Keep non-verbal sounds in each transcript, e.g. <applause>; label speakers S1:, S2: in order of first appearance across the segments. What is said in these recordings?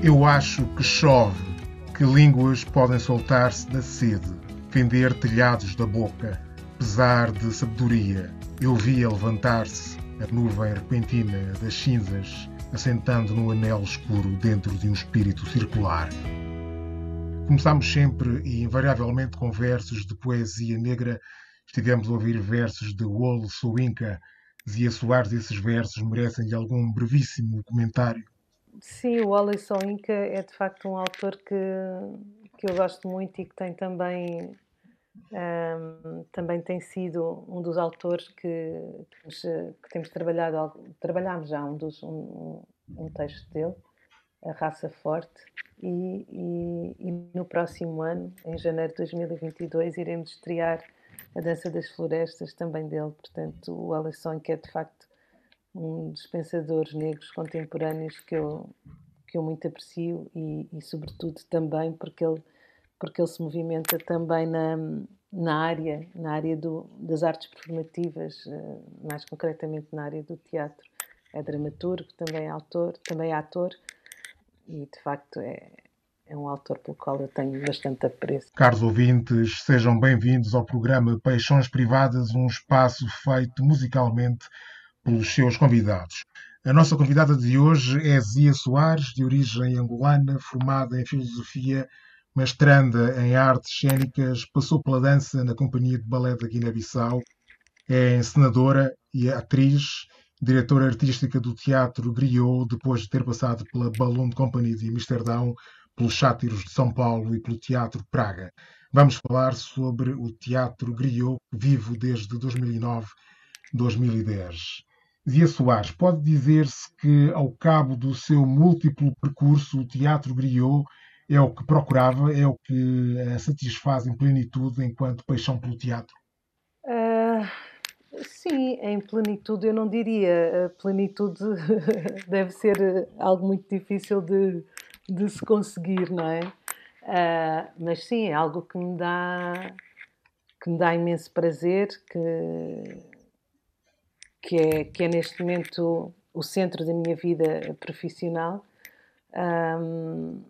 S1: Eu acho que chove, que línguas podem soltar-se da sede, fender telhados da boca, pesar de sabedoria. Eu via levantar-se a nuvem repentina das cinzas, assentando no anel escuro dentro de um espírito circular. Começámos sempre e invariavelmente com versos de poesia negra. Estivemos a ouvir versos de Wole Soinka. Zia Soares, esses versos merecem-lhe algum brevíssimo comentário?
S2: Sim, o Wally Soinka é de facto um autor que, que eu gosto muito e que tem também um, também tem sido um dos autores que, que, temos trabalhado, trabalhámos já um, dos, um, um texto dele, A Raça Forte, e, e, e, no próximo ano, em janeiro de 2022, iremos estrear A Dança das Florestas, também dele. Portanto, o Alisson, que é de facto um dos pensadores negros contemporâneos que eu, que eu muito aprecio e, e sobretudo também porque ele, porque ele se movimenta também na, na área, na área do, das artes performativas, eh, mais concretamente na área do teatro. É dramaturgo, também é autor, também é ator e de facto é, é um autor pelo qual eu tenho bastante apreço.
S1: Caros ouvintes, sejam bem-vindos ao programa Paixões Privadas, um espaço feito musicalmente pelos seus convidados. A nossa convidada de hoje é Zia Soares, de origem angolana, formada em filosofia, mestranda em artes cênicas, passou pela dança na Companhia de Balé da Guiné-Bissau, é encenadora e atriz, diretora artística do Teatro Griot, depois de ter passado pela Balloon Company de Amsterdão, pelos Sátiros de São Paulo e pelo Teatro Praga. Vamos falar sobre o Teatro Griot, vivo desde 2009-2010. Zia Soares, pode dizer-se que, ao cabo do seu múltiplo percurso, o Teatro Griot é o que procurava, é o que a satisfaz em plenitude enquanto paixão pelo teatro?
S2: Uh, sim, em plenitude eu não diria. A plenitude <laughs> deve ser algo muito difícil de, de se conseguir, não é? Uh, mas sim, é algo que me dá que me dá imenso prazer, que que é, que é neste momento o centro da minha vida profissional um,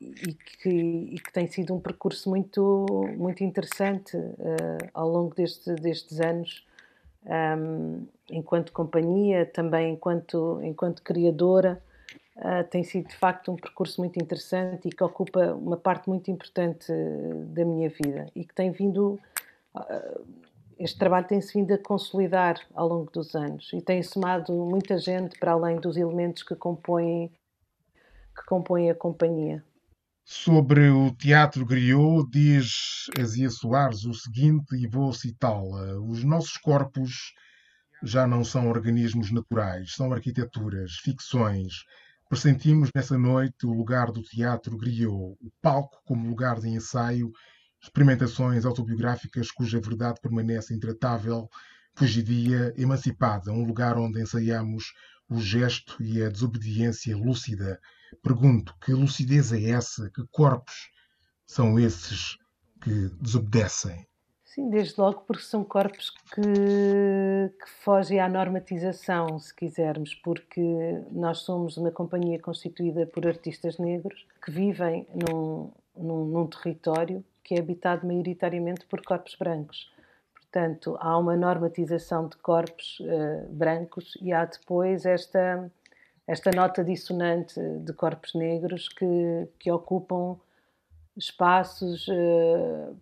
S2: e, que, e, que, tem sido um percurso muito, muito interessante uh, ao longo deste, destes anos, um, enquanto companhia, também enquanto, enquanto criadora. Uh, tem sido de facto um percurso muito interessante e que ocupa uma parte muito importante da minha vida e que tem vindo uh, este trabalho tem-se vindo a consolidar ao longo dos anos e tem somado muita gente para além dos elementos que compõem, que compõem a companhia.
S1: Sobre o Teatro Griot, diz Azia Soares o seguinte, e vou citá-la: Os nossos corpos já não são organismos naturais, são arquiteturas, ficções. Pressentimos nessa noite o lugar do Teatro Griot, o palco como lugar de ensaio experimentações autobiográficas cuja verdade permanece intratável, fugidia, emancipada, um lugar onde ensaiamos o gesto e a desobediência lúcida. Pergunto, que lucidez é essa? Que corpos são esses que desobedecem?
S2: Sim, desde logo porque são corpos que, que fogem à normatização, se quisermos, porque nós somos uma companhia constituída por artistas negros que vivem num, num, num território que é habitado maioritariamente por corpos brancos. Portanto, há uma normatização de corpos uh, brancos e há depois esta, esta nota dissonante de corpos negros que, que ocupam espaços uh,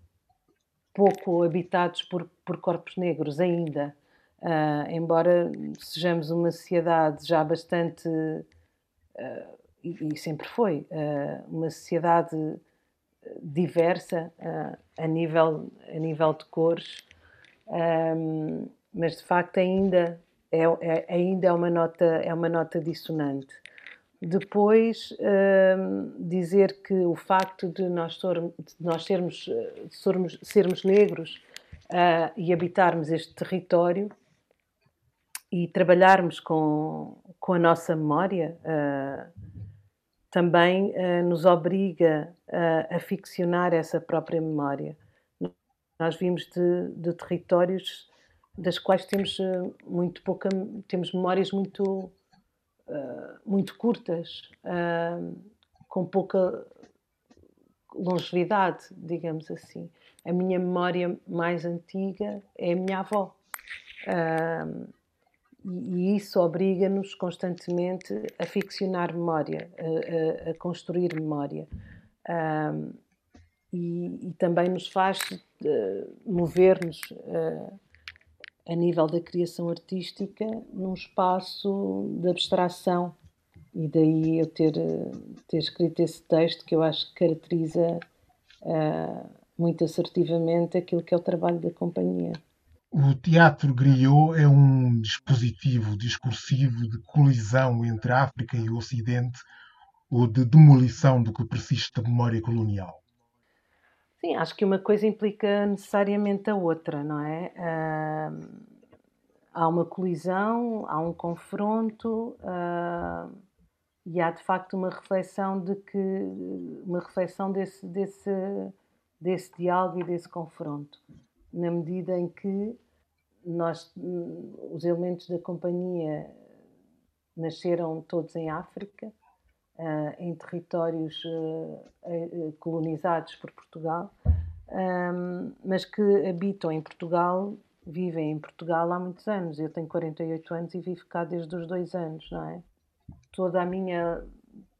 S2: pouco habitados por, por corpos negros ainda. Uh, embora sejamos uma sociedade já bastante, e, e, sempre foi, uma sociedade diversa uh, a, nível, a nível de cores, um, mas de facto ainda é, é, ainda é uma nota é uma nota dissonante. Depois um, dizer que o facto de nós, de nós sermos, sermos, sermos negros uh, e habitarmos este território e trabalharmos com, com a nossa memória uh, também nos obriga uh, a ficcionar essa própria memória. Nós vimos de, de territórios das quais temos uh, muito pouca, temos memórias muito muito curtas, com pouca longevidade, digamos assim. A minha memória mais antiga é a minha avó. E isso obriga-nos constantemente a ficcionar memória, a, a, a construir memória. Uh, e, e, também nos faz uh, mover-nos uh, a nível da criação artística num espaço de abstração. E daí eu ter, ter escrito esse texto que eu acho que caracteriza uh, muito assertivamente aquilo que é o trabalho da companhia.
S1: O teatro griot é um dispositivo discursivo de colisão entre a África e o Ocidente ou de demolição do que persiste da memória colonial?
S2: Sim, acho que uma coisa implica necessariamente a outra, não é? Uh, há uma colisão, há um confronto uh, e há de facto uma reflexão de que uma reflexão desse, desse, desse diálogo e desse confronto, na medida em que nós, os elementos da companhia nasceram todos em África em territórios uh, colonizados por Portugal, um, mas que habitam em Portugal, vivem em Portugal há muitos anos. Eu tenho 48 anos e vivo cá desde os dois anos, não é? Toda a minha,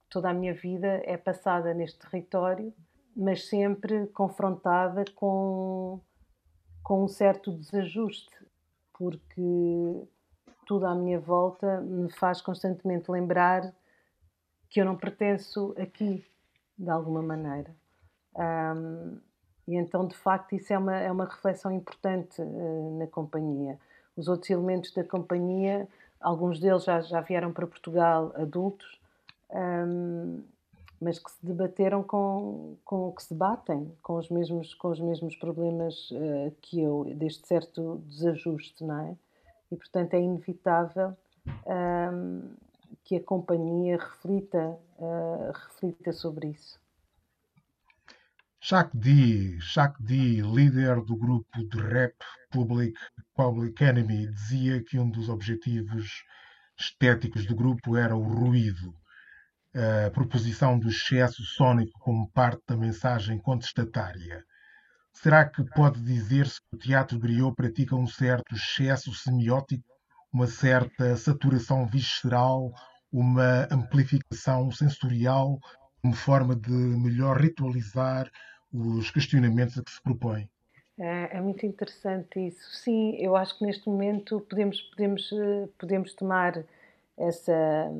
S2: toda a minha vida é passada neste território, mas sempre confrontada com, com um certo desajuste, porque tudo à minha volta me faz constantemente lembrar que eu não pertenço aqui, de alguma maneira. Um, e então, de facto, isso é uma, é uma reflexão importante uh, na companhia. Os outros elementos da companhia, alguns deles já, já vieram para Portugal adultos, um, mas que se debateram com, com que se batem com os mesmos, com os mesmos problemas uh, que eu, deste certo desajuste, não é? E, portanto, é inevitável um, que a companhia reflita, uh, reflita sobre isso.
S1: Shaq D, Shaq D, líder do grupo de rap Public, Public Enemy, dizia que um dos objetivos estéticos do grupo era o ruído, a proposição do excesso sónico como parte da mensagem contestatária. Será que pode dizer-se que o teatro griot pratica um certo excesso semiótico, uma certa saturação visceral uma amplificação sensorial como forma de melhor ritualizar os questionamentos a que se propõe.
S2: É, é, muito interessante isso. Sim, eu acho que neste momento podemos, podemos, eh, podemos tomar essa,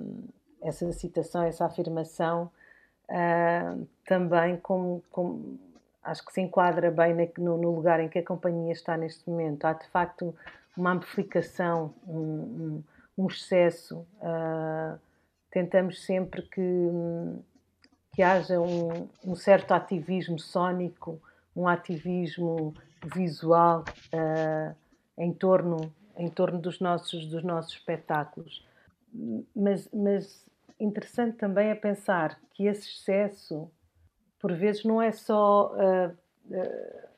S2: essa citação, essa afirmação uh, também como, como, acho que se enquadra bem no, no, lugar em que a companhia está neste momento. Há de facto uma amplificação, um, um um excesso. Uh, tentamos sempre que, que haja um, um, certo ativismo sónico, um ativismo visual uh, em, torno, em torno dos nossos, dos nossos espetáculos. Mas, mas interessante também é pensar que esse excesso, por vezes, não é só. Uh,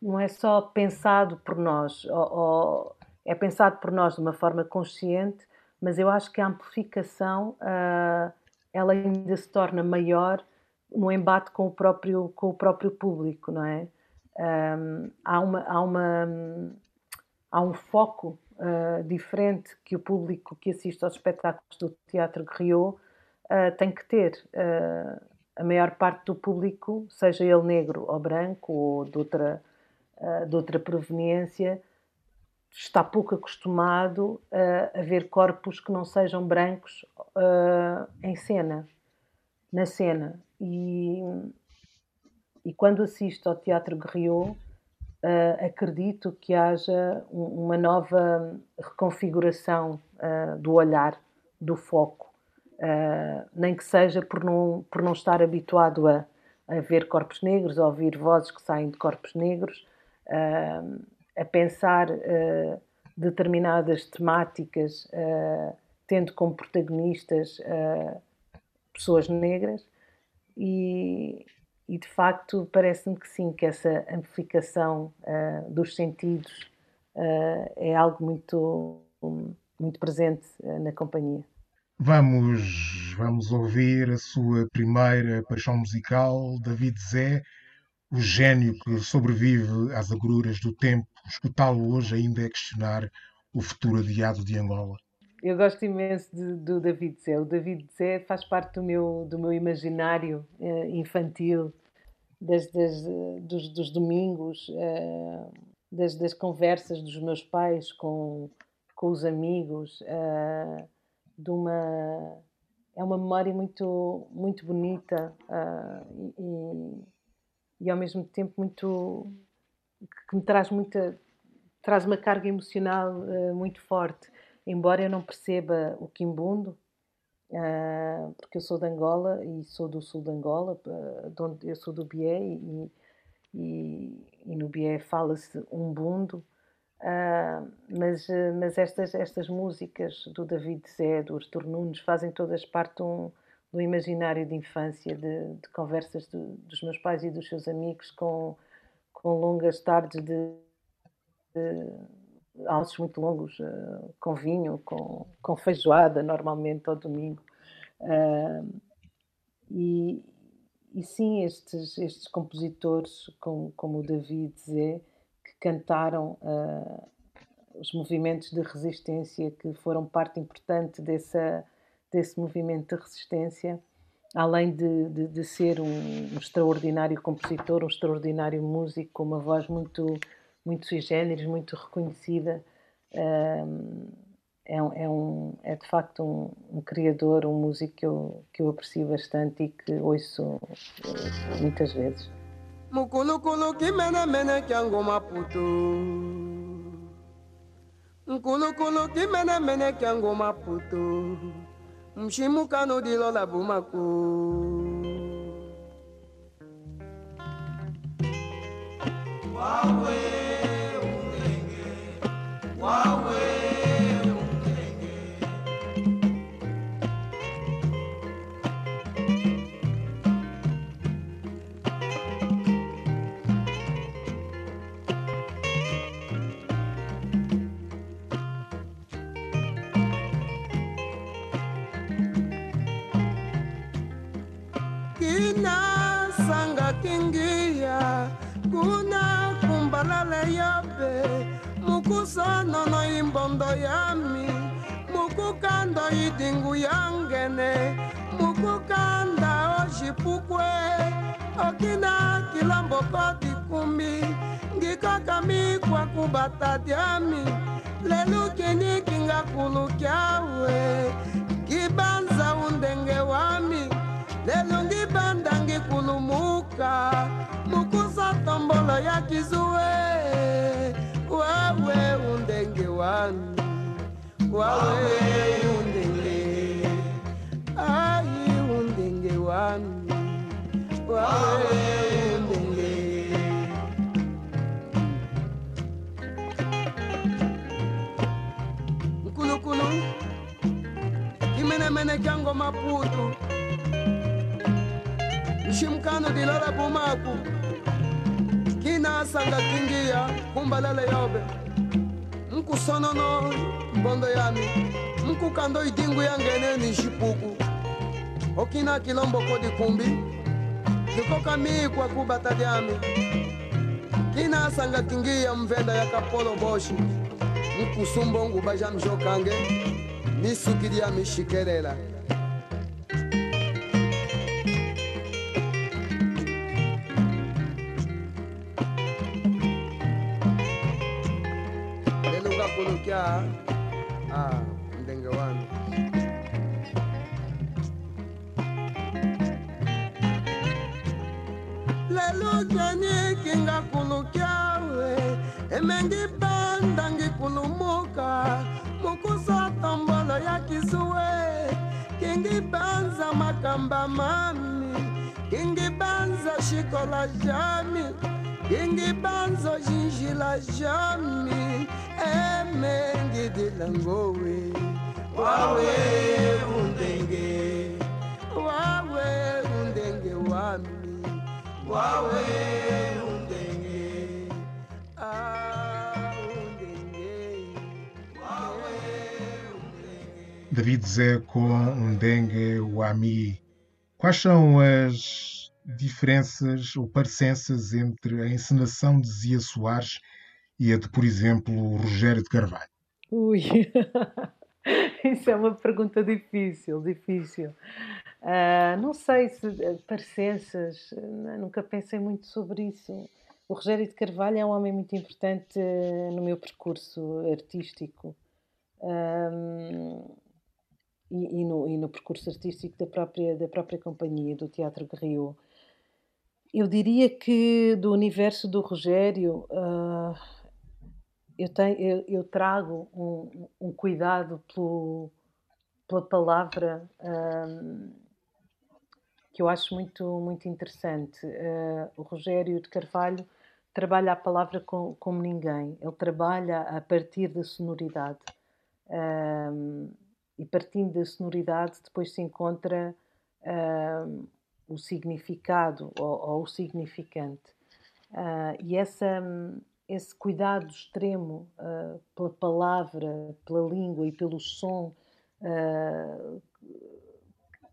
S2: não é só pensado por nós, ou, ou é pensado por nós de uma forma consciente, mas eu acho que a amplificação uh, ela ainda se torna maior no embate com o próprio, com o próprio público, não é? Um, há, uma, há, uma, há um foco uh, diferente que o público que assiste aos espetáculos do Teatro Griot uh, tem que ter. Uh, a maior parte do público, seja ele negro ou branco ou de outra, de outra proveniência, está pouco acostumado a, a ver corpos que não sejam brancos uh, em cena, na cena. E, e quando assisto ao Teatro Griot, uh, acredito que haja uma nova reconfiguração uh, do olhar, do foco, nem que seja por não, por não estar habituado a, a ver corpos negros, a ouvir vozes que saem de corpos negros. Uh, a pensar uh, determinadas temáticas, uh, tendo como protagonistas uh, pessoas negras, e, e de facto parece-me que sim, que essa amplificação dos sentidos é algo muito, muito presente na companhia.
S1: Vamos, vamos ouvir a sua primeira paixão musical, David Zé, o gênio que sobrevive às agruras do tempo. Escutá-lo hoje ainda é questionar o futuro adiado de Angola.
S2: Eu gosto imenso de, do David Zé. O David Zé faz parte do meu, do meu imaginário eh, infantil, desde das, dos, dos, domingos, eh, das, das, conversas dos meus pais com, com os amigos. Eh, de uma é uma memória muito muito bonita uh, e, e, ao mesmo tempo muito que me traz muita traz uma carga emocional uh, muito forte. Embora eu não perceba o quimbundo uh, porque eu sou de Angola e sou do sul de Angola de onde eu sou do Bié e, e, e no Bié fala-se umbundo Uh, mas, mas estas, estas músicas do David Zé, do Artur Nunes, fazem todas parte de um, do imaginário de infância, de, de conversas de, dos meus pais e dos seus amigos com, com longas tardes de, de almoços muito longos, uh, com vinho, com, com feijoada, normalmente ao domingo. Uh, e, e sim, estes, estes compositores, como, como o David Zé, cantaram uh, os movimentos de resistência que foram parte importante dessa, desse movimento de resistência, além de, de, de ser um, extraordinário compositor, um extraordinário músico, com uma voz muito, muito sui generis, muito reconhecida. Uh, é, um, é, um, é de facto um, um, criador, um músico que eu, que eu aprecio bastante e que ouço uh, muitas vezes.
S3: mukulukulu kimenemene kya ngoma putu nkulukulu kimenemene kya ngoma putu mshimuka nodilola bumaku. Wow, tingiya kuna kumbalale yope mukusano no imbondo yami mukukanda idingu yangene mukukanda oshipukwe okina kilambo kodikumi ngikaka mikwa kubata dyami lelukinikinga kulukyawe kibanza un ngikulumuka mukusa tombolo ya kizue wawe undenge wami wawe undenge. Ai undenge wami wawe undenge. Nkulukulu kimenemene kyango maputu nshimkano dilala bumaku kinasanga kingiya kumbalele yobe nkusonono mbondo yami. Nkukando idingu yangene ni nshipuku okina kilomboko dikumbi dikoka mikwa kubata dyami. Kinasanga kingiya mvenda ya kapolo boshi. Nkusumbongu baja mjokange. Misuki dyami shikelela kunukia ah, ndenge wanu lelo jani kinga kulukiawe emengi banda ngikulumuka mukusa tombolo ya kisuwe kingi banza makamba mami. Kingi banza shikola jami kingi banza jinjila jami emengi dilangowe wawe undenge wawe undenge wami. Wawe undenge
S1: David Zé com Ndengue Wami. Quais são as diferenças ou parecenças entre a encenação de Zia Soares e a de, por exemplo, Rogério de Carvalho?
S2: Ui, <laughs> isso é uma pergunta difícil, difícil. Uh, não sei se eh, parecenças, nunca pensei muito sobre isso. O Rogério de Carvalho é um homem muito importante eh, no meu percurso artístico. Um, e, e, no, e no percurso artístico da própria, da própria companhia, do Teatro Guerreiro. Eu diria que do universo do Rogério, uh, eu, tenho, eu, eu trago um, um, cuidado pelo, pela palavra um, que eu acho muito, muito interessante. Uh, o Rogério de Carvalho trabalha a palavra com, como ninguém, ele trabalha a partir da sonoridade. Um, e partindo da sonoridade depois se encontra uh, o significado ou, ou o significante. Uh, e essa, esse cuidado extremo uh, pela palavra, pela língua e pelo som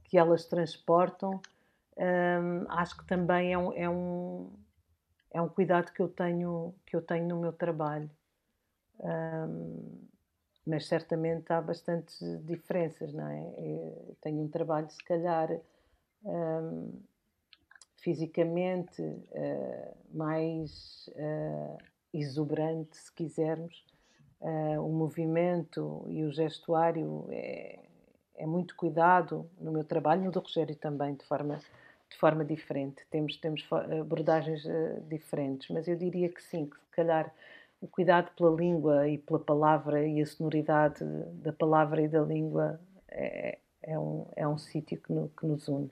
S2: que elas transportam, acho que também é um, é, um, é um cuidado que eu tenho, que eu tenho no meu trabalho. Um, mas certamente há bastantes diferenças, não é? Eu tenho um trabalho, se calhar, um, fisicamente uh, mais uh, exuberante, se quisermos. Uh, o movimento e o gestuário é, é, muito cuidado no meu trabalho, no do Rogério também, de forma, de forma diferente. Temos, temos abordagens diferentes, mas eu diria que sim, que se calhar o cuidado pela língua e pela palavra e a sonoridade da palavra e da língua é, é um, é um sítio que, no, que nos une.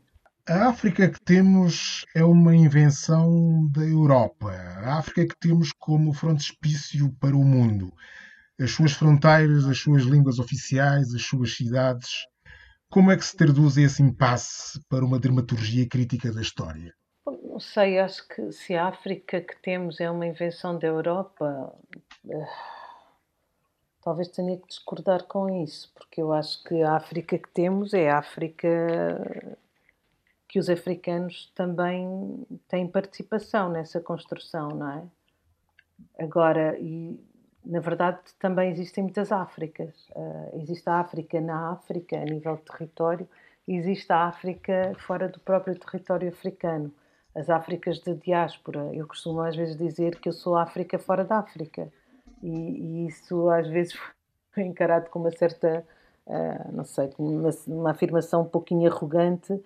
S1: A África que temos é uma invenção da Europa. A África que temos como frontispício para o mundo. As suas fronteiras, as suas línguas oficiais, as suas cidades. Como é que se traduz esse impasse para uma dramaturgia crítica da história?
S2: Não sei, acho que se a África que temos é uma invenção da Europa, uh, talvez tenha que discordar com isso, porque eu acho que a África que temos é a África que os africanos também têm participação nessa construção, não é? Agora, e na verdade também existem muitas Áfricas. Uh, existe a África na África, a nível de território, e existe a África fora do próprio território africano as Áfricas de diáspora. Eu costumo às vezes dizer que eu sou África fora da África. E, e isso às vezes <laughs> foi encarado com uma certa, uh, não sei, uma, uma, afirmação um pouquinho arrogante,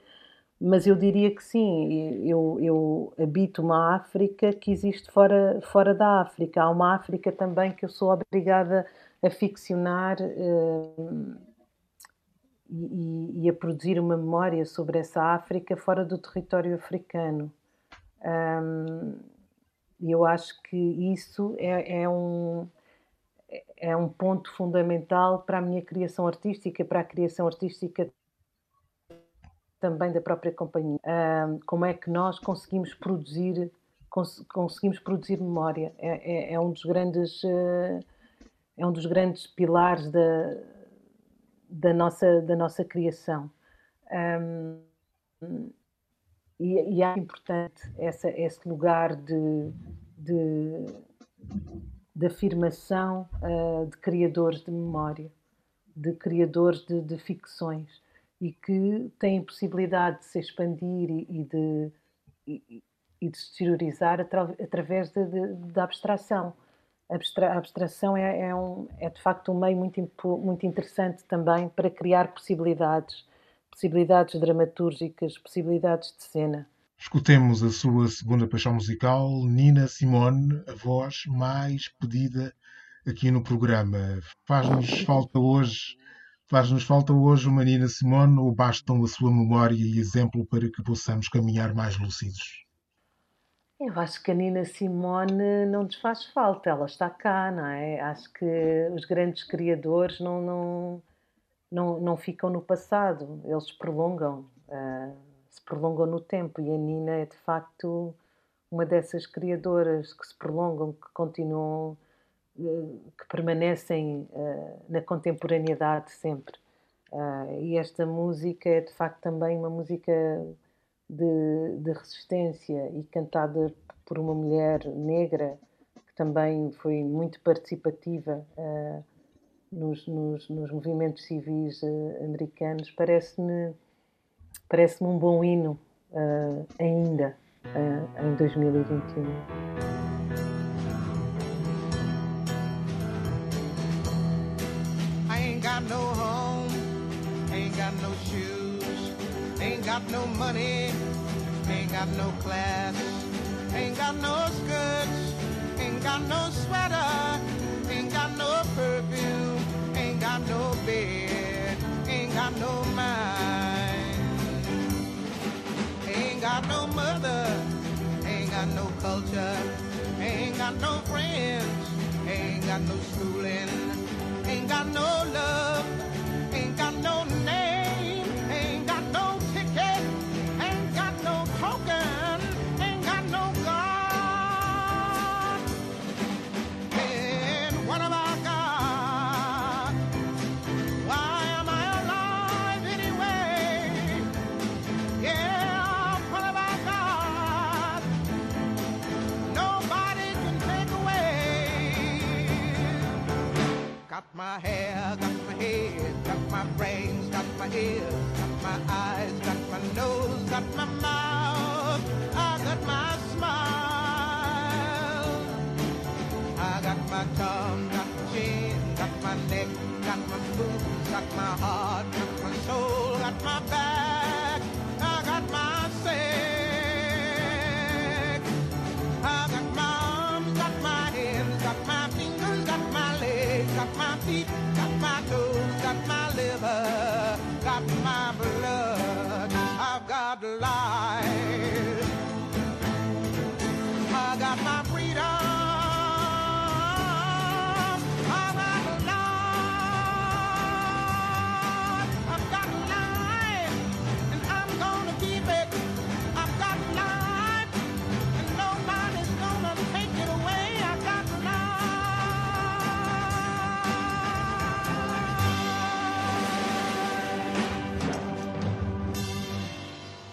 S2: mas eu diria que sim, eu, eu habito uma África que existe fora, fora da África. Há uma África também que eu sou obrigada a ficcionar uh, e, e, a produzir uma memória sobre essa África fora do território africano. E eu acho que isso é, é, um, é um ponto fundamental para a minha criação artística, para a criação artística também da própria companhia. Como é que nós conseguimos produzir cons conseguimos produzir memória? É, é, é, um dos grandes uh, é um dos grandes pilares da, da nossa da nossa criação. E, e é importante essa, esse lugar de, de, de afirmação uh, de criadores de memória, de criadores de, de, ficções e que têm possibilidade de se expandir e, e de, e, e, de se exteriorizar atra, através da abstração. A abstração é, é, um, é, de facto um meio muito, muito interessante também para criar possibilidades possibilidades dramatúrgicas, possibilidades de cena.
S1: Escutemos a sua segunda paixão musical, Nina Simone, a voz mais pedida aqui no programa. Faz-nos <laughs> falta hoje, faz-nos falta hoje uma Nina Simone ou bastam a sua memória e exemplo para que possamos caminhar mais lúcidos?
S2: Eu acho que a Nina Simone não nos faz falta, ela está cá, não é? Acho que os grandes criadores não, não, não, não ficam no passado, eles prolongam, uh, se prolongam no tempo. E a Nina é de facto uma dessas criadoras que se prolongam, que continuam, que permanecem uh, na contemporaneidade sempre. Uh, e esta música é de facto também uma música de, de, resistência e cantada por uma mulher negra que também foi muito participativa nos, nos, nos, movimentos civis americanos. Parece-me parece um bom hino ainda em 2021.
S4: Got no home, ain't got no shoes, ain't got no money, ain't got no class, ain't got no skirts, ain't got no sweater, ain't got no perfume, ain't got no bed, ain't got no mind, ain't got no mother, ain't got no culture, ain't got no friends, ain't got no schooling, got no love,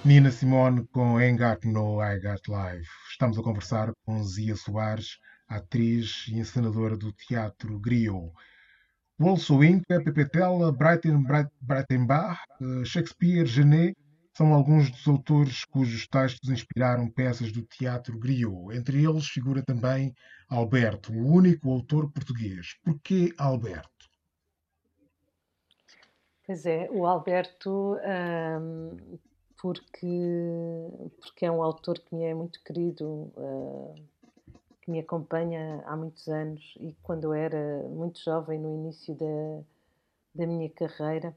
S1: Nina Simone com Ain't No I Got Life. Estamos a conversar com Zia Soares, atriz e encenadora do Teatro Griot. Wolso Inca, Pepe Tela, Breiten, Breitenbach, eh, Shakespeare, Genet são alguns dos autores cujos textos inspiraram peças do Teatro Griot. Entre eles figura também Alberto, o único autor português. Porquê Alberto?
S2: Pois é, o Alberto hum, porque, porque é um autor que me é muito querido, uh, que me acompanha há muitos anos e quando eu era muito jovem, no início da, da minha carreira,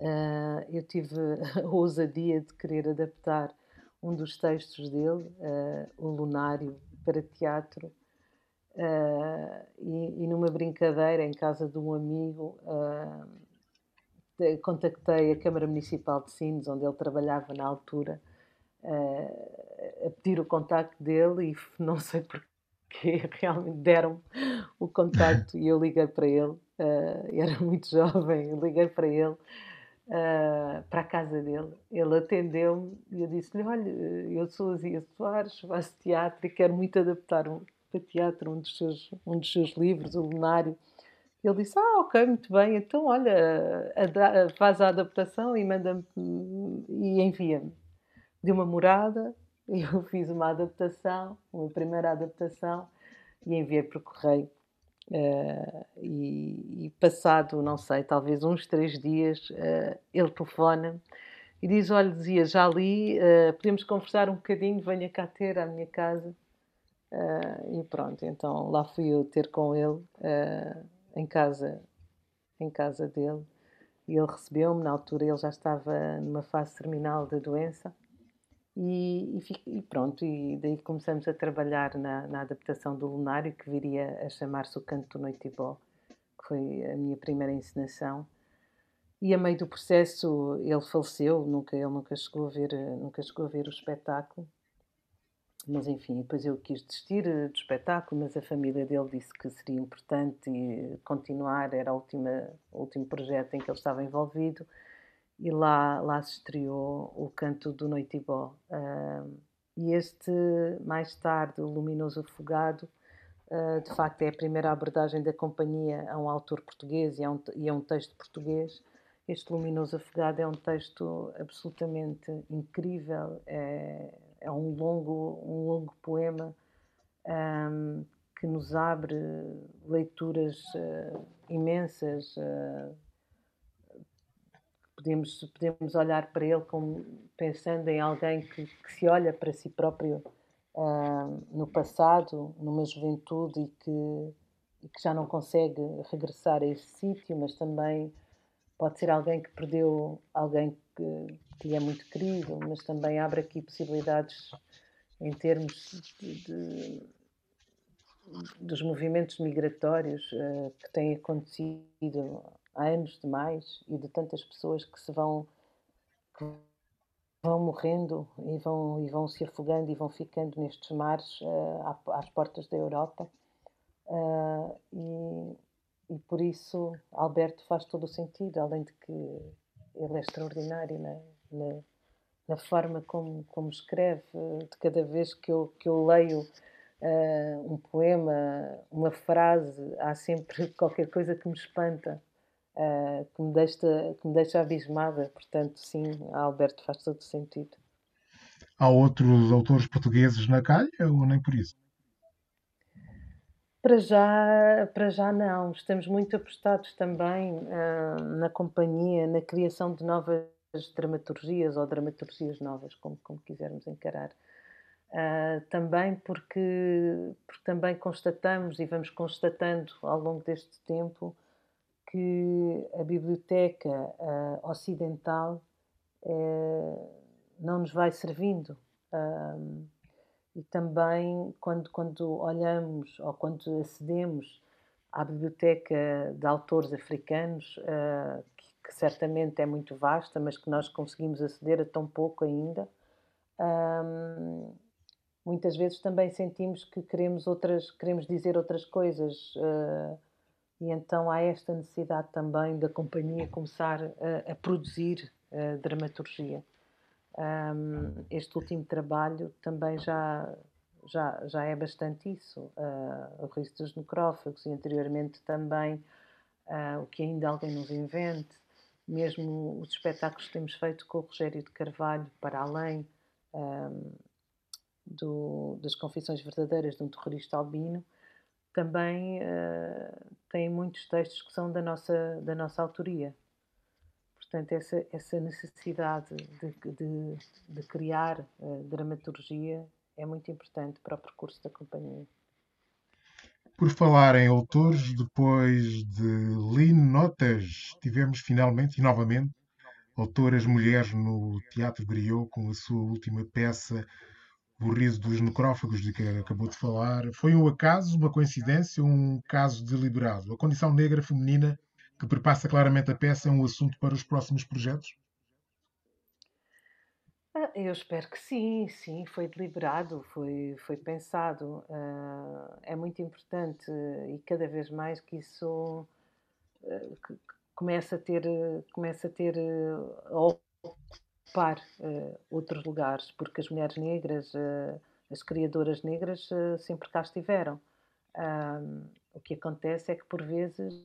S2: uh, eu tive <laughs> a ousadia de querer adaptar um dos textos dele, uh, O Lunário, para teatro. E, e, numa brincadeira em casa de um amigo, contactei a Câmara Municipal de Sines, onde ele trabalhava na altura, uh, a pedir o contacto dele e <laughs> não sei porquê, <laughs> realmente deram o contacto e eu liguei para ele, uh, era muito jovem, liguei para ele, uh, para a casa dele. Ele atendeu-me e eu disse-lhe, olha, eu sou a Zia Soares, faço teatro e quero muito adaptar um, para teatro um dos seus, um dos seus livros, o Lunário, ele disse: Ah, ok, muito bem, então olha, faz a adaptação e manda-me e envia-me. De uma morada, <laughs> eu fiz uma adaptação, uma primeira adaptação, e enviei por correio. Uh, e, e, passado, não sei, talvez uns três dias, uh, ele telefona e diz: Olha, dizia, já li, uh, podemos conversar um bocadinho, venha cá ter à minha casa. e pronto, então lá fui eu ter com ele em casa, em casa dele. E ele recebeu-me, na altura ele já estava numa fase terminal da doença. E, e, e, pronto, e daí começamos a trabalhar na, na adaptação do Lunário, que viria a chamar-se O Canto do Noitibó, que foi a minha primeira encenação. E a meio do processo ele faleceu, nunca, ele nunca chegou a ver, nunca chegou a ver o espetáculo. Mas enfim, depois eu quis desistir eh, do espetáculo, mas a família dele disse que seria importante continuar, era a última, o último projeto em que ele estava envolvido, e lá, lá se estreou o canto do Noitibó. Uh, e este, mais tarde, o Luminoso Afogado, uh, de facto é a primeira abordagem da companhia a um autor português e a um, e a um texto português. Este Luminoso Afogado é um texto absolutamente incrível, é, é um longo, um longo poema um, que nos abre leituras uh, imensas. Uh, podemos, podemos olhar para ele como pensando em alguém que, que se olha para si próprio uh, no passado, numa juventude e que, e que já não consegue regressar a esse sítio, mas também pode ser alguém que perdeu alguém que, que é muito querido, mas também abre aqui possibilidades em termos de, de, dos movimentos migratórios uh, que têm acontecido há anos demais e de tantas pessoas que se vão que vão morrendo e vão e vão se afogando e vão ficando nestes mares uh, às portas da Europa. Uh, e e por isso Alberto faz todo o sentido, além de que ele é extraordinário na, na, na forma como, como escreve. De cada vez que eu, que eu leio uh, um poema, uma frase, há sempre <laughs> qualquer coisa que me espanta, uh, que, me deixa, que me deixa abismada. Portanto, sim, Alberto faz todo sentido.
S1: Há outros autores portugueses na calha ou nem por isso?
S2: Para já, para já não. Estamos muito apostados também uh, na companhia, na criação de novas dramaturgias ou dramaturgias novas, como, como quisermos encarar. Uh, também porque, porque também constatamos e vamos constatando ao longo deste tempo que a biblioteca uh, ocidental não nos vai servindo. Uh, e também quando, quando olhamos ou quando acedemos à biblioteca de autores africanos, uh, que, certamente é muito vasta, mas que nós conseguimos aceder a tão pouco ainda, muitas vezes também sentimos que queremos, outras, queremos dizer outras coisas. Uh, e então há esta necessidade também da companhia começar a, a produzir uh, dramaturgia. Um, este último trabalho também já, já, já é bastante isso. Uh, o risco dos necrófagos e anteriormente também uh, o que ainda alguém nos invente, mesmo os espetáculos que temos feito com o Rogério de Carvalho, para além um, do, das confissões verdadeiras de um terrorista albino, também uh, têm muitos textos que são da nossa, da nossa autoria. Portanto, essa, essa necessidade de, de, de criar uh, dramaturgia é muito importante para o percurso da companhia.
S1: Por falar em autores, depois de Lynn Notas, tivemos finalmente e novamente autoras mulheres no Teatro Griot com a sua última peça, O Riso dos Necrófagos, de que acabou de falar. Foi um acaso, uma coincidência, um caso deliberado? A condição negra feminina que perpassa claramente a peça, é um assunto para os próximos projetos?
S2: Ah, eu espero que sim, sim, foi deliberado, foi, foi pensado. Uh, é muito importante e cada vez mais que isso que começa a ter, começa a ter a ocupar outros lugares, porque as mulheres negras, as criadoras negras sempre cá estiveram. o que acontece é que por vezes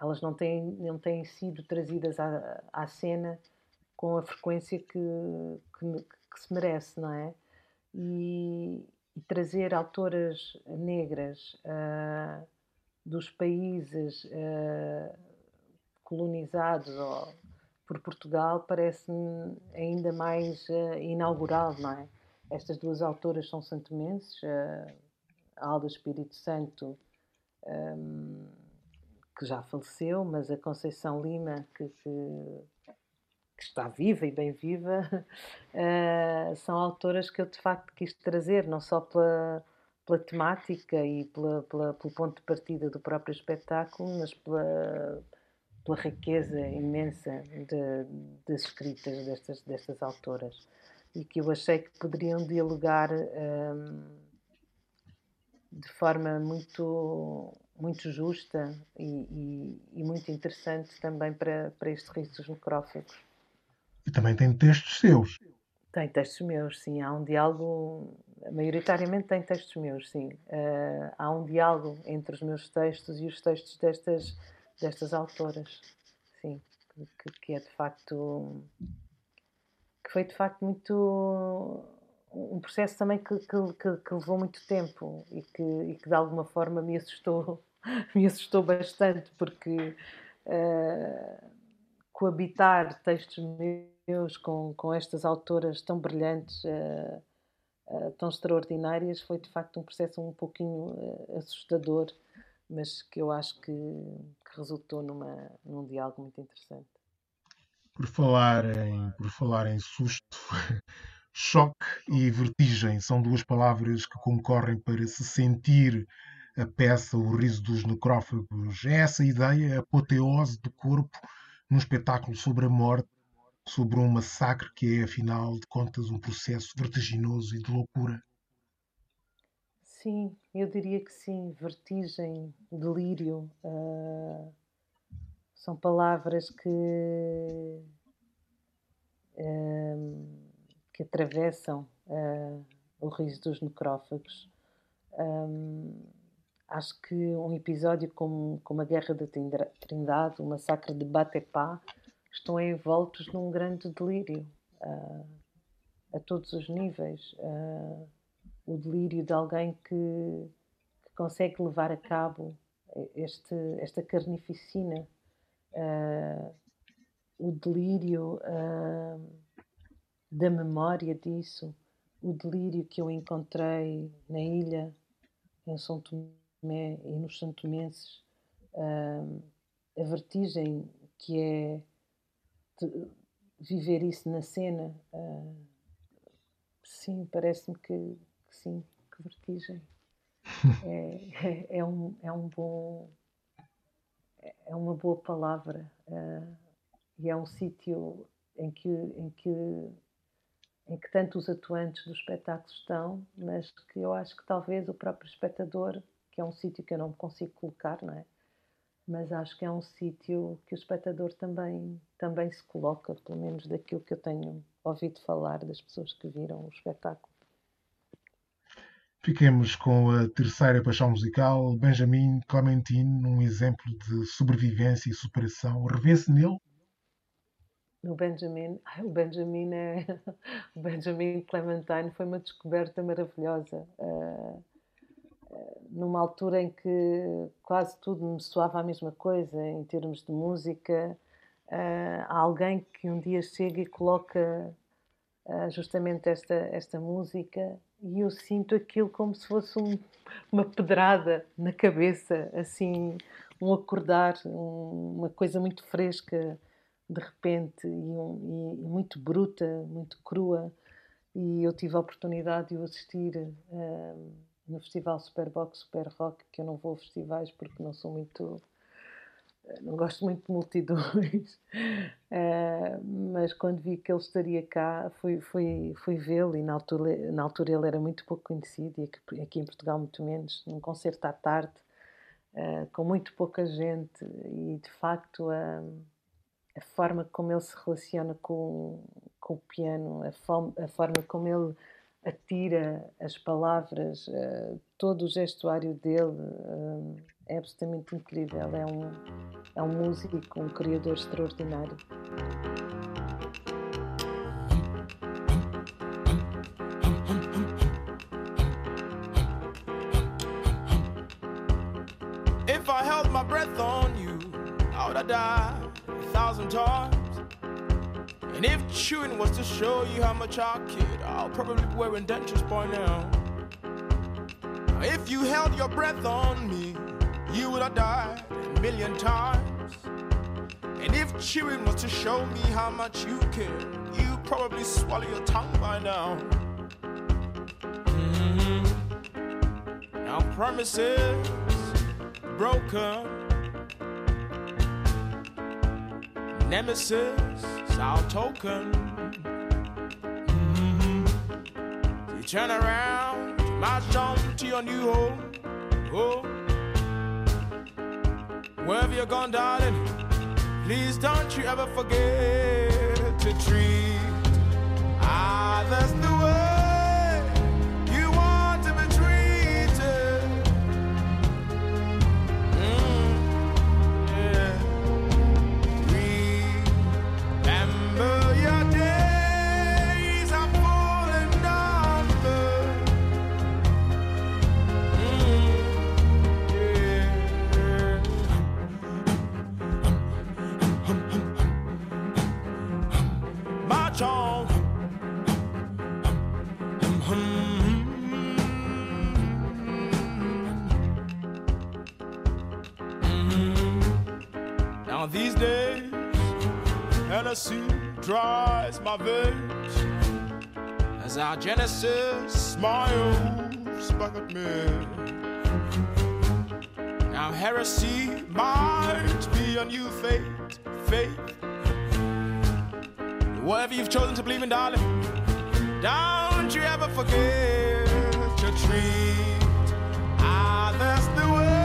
S2: elas não têm, não têm sido trazidas à, à cena com a frequência que, que, que se merece, não é? E, e trazer autoras negras uh, dos países uh, colonizados ou, por Portugal parece-me ainda mais uh, inaugural, não é? Estas duas autoras são santomenses, uh, Alda Espírito Santo um, que já faleceu, mas a Conceição Lima, que, que, que está viva e bem viva, uh, <laughs> são autoras que eu de facto quis trazer, não só pela, pela temática e pela, pela, pelo ponto de partida do próprio espetáculo, mas pela, pela riqueza imensa de, das escritas destas, destas autoras. e que eu achei que poderiam dialogar um, de forma muito, muito justa e, e, e, muito interessante também para, para este risco dos necrófagos.
S1: E também tem textos seus.
S2: Tem textos meus, sim. Há um diálogo, maioritariamente tem textos meus, sim. Uh, há um diálogo entre os meus textos e os textos destas, destas autoras, sim. Que, que é de facto. que foi de facto muito. Um processo também que, que, que levou muito tempo e que, e que de alguma forma me assustou, <laughs> me assustou bastante, porque. Uh, coabitar textos meus com, com estas autoras tão brilhantes, uh, uh, tão extraordinárias, foi de facto um processo um pouquinho assustador, mas que eu acho que, que, resultou numa, num diálogo muito interessante.
S1: Por falar em, por falar em susto, <laughs> choque e vertigem são duas palavras que concorrem para se sentir a peça O Riso dos Necrófagos. É essa ideia, a apoteose do corpo num espetáculo sobre a morte, sobre um massacre que é, afinal de contas, um processo vertiginoso e de loucura.
S2: Sim, eu diria que sim. Vertigem, delírio, uh, são palavras que, uh, que atravessam uh, o riso dos necrófagos. Um, acho que um episódio como, como a Guerra da Trindade, o massacre de Batepá, estão envoltos num grande delírio uh, a todos os níveis. Uh, o delírio de alguém que, que, consegue levar a cabo este, esta carnificina, uh, o delírio da memória disso, o delírio que eu encontrei na ilha, em São Tomé e nos santomenses, a vertigem que é viver isso na cena. Uh, sim, parece-me que, que, sim, que vertigem. <laughs> É, é, é, um, é um bom. É uma boa palavra uh, e é um sítio em que, em, que, em que tanto os atuantes do espetáculo estão, mas que eu acho que talvez o próprio espectador, que é um sítio que eu não consigo colocar, não é? mas acho que é um sítio que o espectador também, também se coloca, pelo menos daquilo que eu tenho ouvido falar das pessoas que viram o espetáculo.
S1: Fiquemos com a terceira paixão musical, Benjamin Clementine, um exemplo de sobrevivência e superação. Revê-se nele?
S2: No Benjamin, o Benjamin é <laughs> o Benjamin Clementine foi uma descoberta maravilhosa. Uh, numa altura em que quase tudo me soava a mesma coisa em termos de música, uh, há alguém que um dia chega e coloca justamente esta, esta música e eu sinto aquilo como se fosse um, uma pedrada na cabeça, assim, um acordar, um, uma coisa muito fresca de repente e, um, e, muito bruta, muito crua. E eu tive a oportunidade de o assistir. Uh, no festival Superbox, Super Rock, que eu não vou a festivais porque não sou muito. Eh, não gosto muito de multidões, uh, <laughs> mas quando vi que ele estaria cá, fui, fui, fui vê-lo e na altura, na altura ele era muito pouco conhecido e aqui, aqui em Portugal muito menos, num concerto à tarde, uh, com muito pouca gente e de facto a, a forma como ele se relaciona com, com o piano, a, fome, a forma como ele atira as palavras, uh, todo o gestuário dele uh, é absolutamente incrível. É um, é um músico, um criador extraordinário. If I held my breath on you, I would have thousand times. And if chewing was to show you how much I kid, I'll probably be wearing dentures by now. If you held your breath on me, you would have died a million times. And if chewing was to show me how much you care, you'd probably swallow your tongue by now. Mm-hmm. Now promises broken. Nemesis our token. Mm-hmm.
S5: turn around, march on to your new home. Oh, wherever you're gone, darling, please don't you ever forget to treat others the These days, Hennessy dries my veins as our Genesis smiles back at me. Now heresy might be a new faith, faith. Whatever you've chosen to believe in, darling, don't you ever forget to treat ah, others the way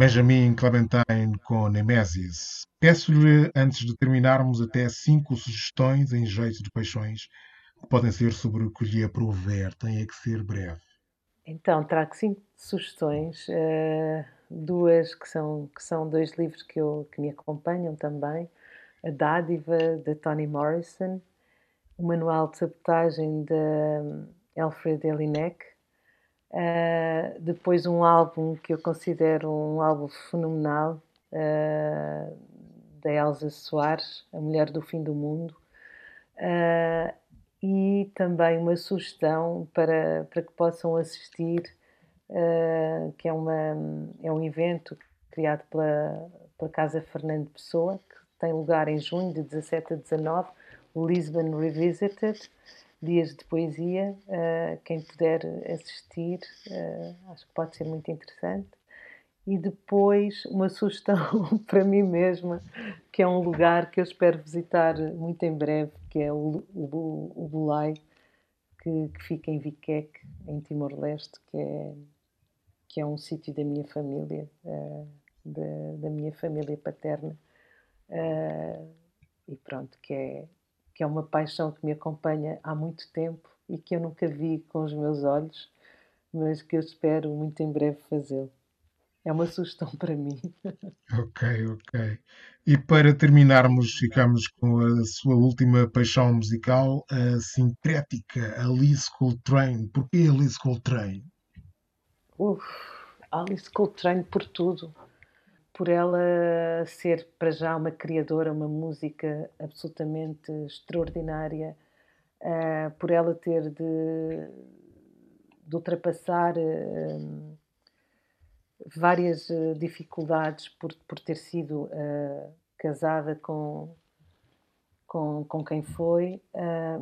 S1: Benjamin Clementine com Nemesis. Peço-lhe, antes de terminarmos, até cinco sugestões em jeito de paixões que podem ser sobre o que lhe aprover. Tem é que ser breve.
S2: Então, trago cinco sugestões, eh, duas que são, que são dois livros que, eu, que me acompanham também. A Dádiva, de Toni Morrison, o Manual de Sabotagem, de Alfred Elinek, eh, depois um álbum que eu considero um álbum fenomenal, eh, da Elsa Soares, A Mulher do Fim do Mundo, eh, e também uma sugestão para, para que possam assistir, uh, que é, uma, é um evento criado pela, pela Casa Fernando Pessoa, que tem lugar em junho, de 17 a 19, o Lisbon Revisited, Dias de Poesia. Uh, quem puder assistir, uh, acho que pode ser muito interessante. E depois uma sugestão <laughs> para mim mesma, que é um lugar que eu espero visitar muito em breve, que é o, o, o Bulai, que, que, fica em Viqueque, em Timor-Leste, que é, que é um sítio da minha família, uh, da, da, minha família paterna. E pronto, que é, que é uma paixão que me acompanha há muito tempo e que eu nunca vi com os meus olhos, mas que eu espero muito em breve fazê-lo. É uma sugestão para mim. <laughs>
S1: Ok, ok. E para terminarmos, ficamos com a sua última paixão musical, a sincrética Alice Coltrane. Porquê Alice Coltrane?
S2: Uf, Alice Coltrane por tudo. Por ela ser para já uma criadora, uma música absolutamente extraordinária, uh, por ela ter de, de ultrapassar uh, várias dificuldades por, por ter sido casada com, com, com quem foi,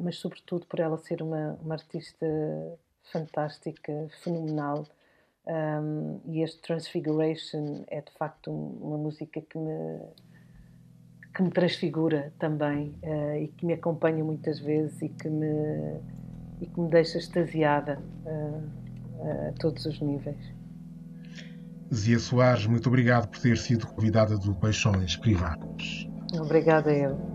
S2: mas sobretudo por ela ser uma, uma artista fantástica, fenomenal um, e este Transfiguration é de facto uma música que me, que me transfigura também uh, e que me acompanha muitas vezes e que me, e que me deixa extasiada uh, a todos os níveis.
S1: Zia Soares, muito obrigado por ter sido convidada do Paixões Privadas.
S2: Obrigada eu.